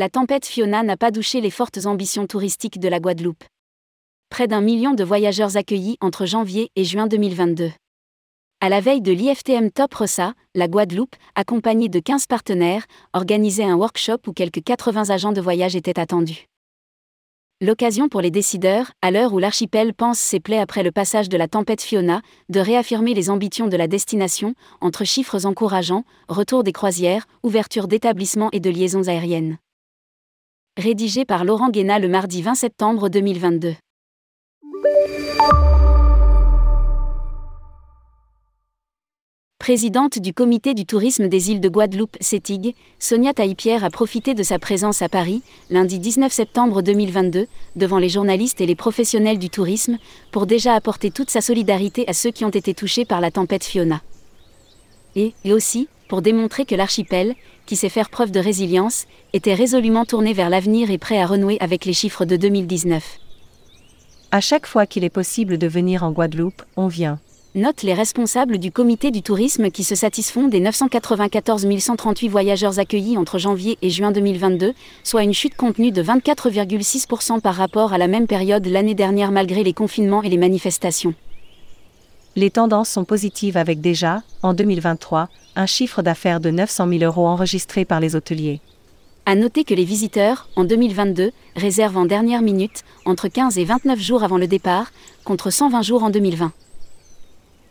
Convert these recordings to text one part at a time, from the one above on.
La tempête Fiona n'a pas douché les fortes ambitions touristiques de la Guadeloupe. Près d'un million de voyageurs accueillis entre janvier et juin 2022. À la veille de l'IFTM Top Rossa, la Guadeloupe, accompagnée de 15 partenaires, organisait un workshop où quelques 80 agents de voyage étaient attendus. L'occasion pour les décideurs, à l'heure où l'archipel pense ses plaies après le passage de la tempête Fiona, de réaffirmer les ambitions de la destination, entre chiffres encourageants, retour des croisières, ouverture d'établissements et de liaisons aériennes. Rédigé par Laurent Guéna le mardi 20 septembre 2022. Présidente du comité du tourisme des îles de Guadeloupe, CETIG, Sonia Taïpierre a profité de sa présence à Paris, lundi 19 septembre 2022, devant les journalistes et les professionnels du tourisme, pour déjà apporter toute sa solidarité à ceux qui ont été touchés par la tempête Fiona. Et, et aussi, pour démontrer que l'archipel, qui sait faire preuve de résilience, était résolument tourné vers l'avenir et prêt à renouer avec les chiffres de 2019. À chaque fois qu'il est possible de venir en Guadeloupe, on vient notent les responsables du comité du tourisme qui se satisfont des 994 138 voyageurs accueillis entre janvier et juin 2022, soit une chute contenue de 24,6% par rapport à la même période l'année dernière malgré les confinements et les manifestations. Les tendances sont positives avec déjà, en 2023, un chiffre d'affaires de 900 000 euros enregistré par les hôteliers. À noter que les visiteurs, en 2022, réservent en dernière minute, entre 15 et 29 jours avant le départ, contre 120 jours en 2020.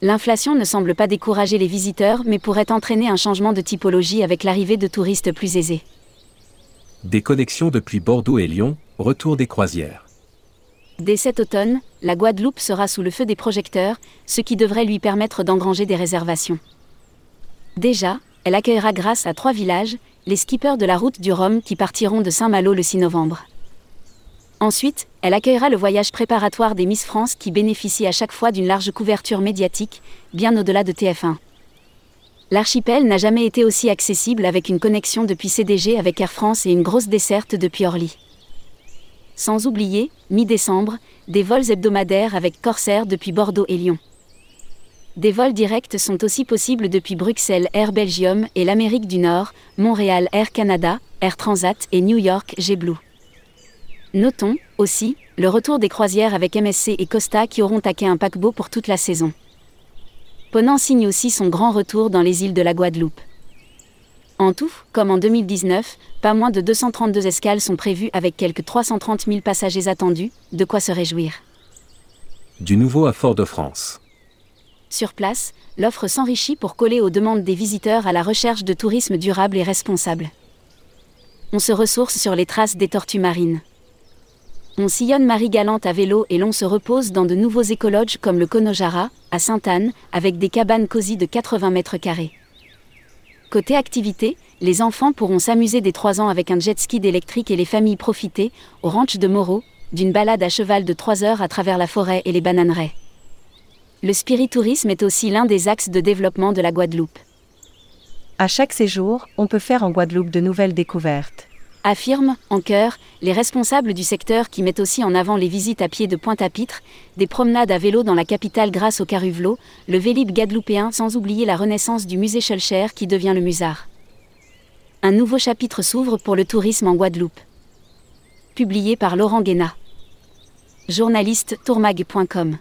L'inflation ne semble pas décourager les visiteurs mais pourrait entraîner un changement de typologie avec l'arrivée de touristes plus aisés. Des connexions depuis Bordeaux et Lyon, retour des croisières. Dès cet automne, la Guadeloupe sera sous le feu des projecteurs, ce qui devrait lui permettre d'engranger des réservations. Déjà, elle accueillera grâce à trois villages, les skippers de la route du Rhum qui partiront de Saint-Malo le 6 novembre. Ensuite, elle accueillera le voyage préparatoire des Miss France qui bénéficie à chaque fois d'une large couverture médiatique, bien au-delà de TF1. L'archipel n'a jamais été aussi accessible avec une connexion depuis CDG avec Air France et une grosse desserte depuis Orly. Sans oublier, mi-décembre, des vols hebdomadaires avec Corsair depuis Bordeaux et Lyon. Des vols directs sont aussi possibles depuis Bruxelles Air Belgium et l'Amérique du Nord, Montréal Air Canada, Air Transat et New York JetBlue. Notons, aussi, le retour des croisières avec MSC et Costa qui auront taqué un paquebot pour toute la saison. Ponant signe aussi son grand retour dans les îles de la Guadeloupe. En tout, comme en 2019, pas moins de 232 escales sont prévues avec quelques 330 000 passagers attendus, de quoi se réjouir. Du nouveau à Fort-de-France. Sur place, l'offre s'enrichit pour coller aux demandes des visiteurs à la recherche de tourisme durable et responsable. On se ressource sur les traces des tortues marines. On sillonne Marie-Galante à vélo et l'on se repose dans de nouveaux écologes comme le Conojara, à Sainte-Anne, avec des cabanes cosy de 80 mètres carrés. Côté activité, les enfants pourront s'amuser des 3 ans avec un jet ski électrique et les familles profiter, au ranch de Moreau, d'une balade à cheval de 3 heures à travers la forêt et les bananeraies. Le spiritourisme est aussi l'un des axes de développement de la Guadeloupe. À chaque séjour, on peut faire en Guadeloupe de nouvelles découvertes affirment, en chœur, les responsables du secteur qui mettent aussi en avant les visites à pied de Pointe-à-Pitre, des promenades à vélo dans la capitale grâce au Caruvelo, le Vélib guadeloupéen sans oublier la renaissance du musée Schulcher qui devient le Musard. Un nouveau chapitre s'ouvre pour le tourisme en Guadeloupe. Publié par Laurent Guéna. Journaliste tourmag.com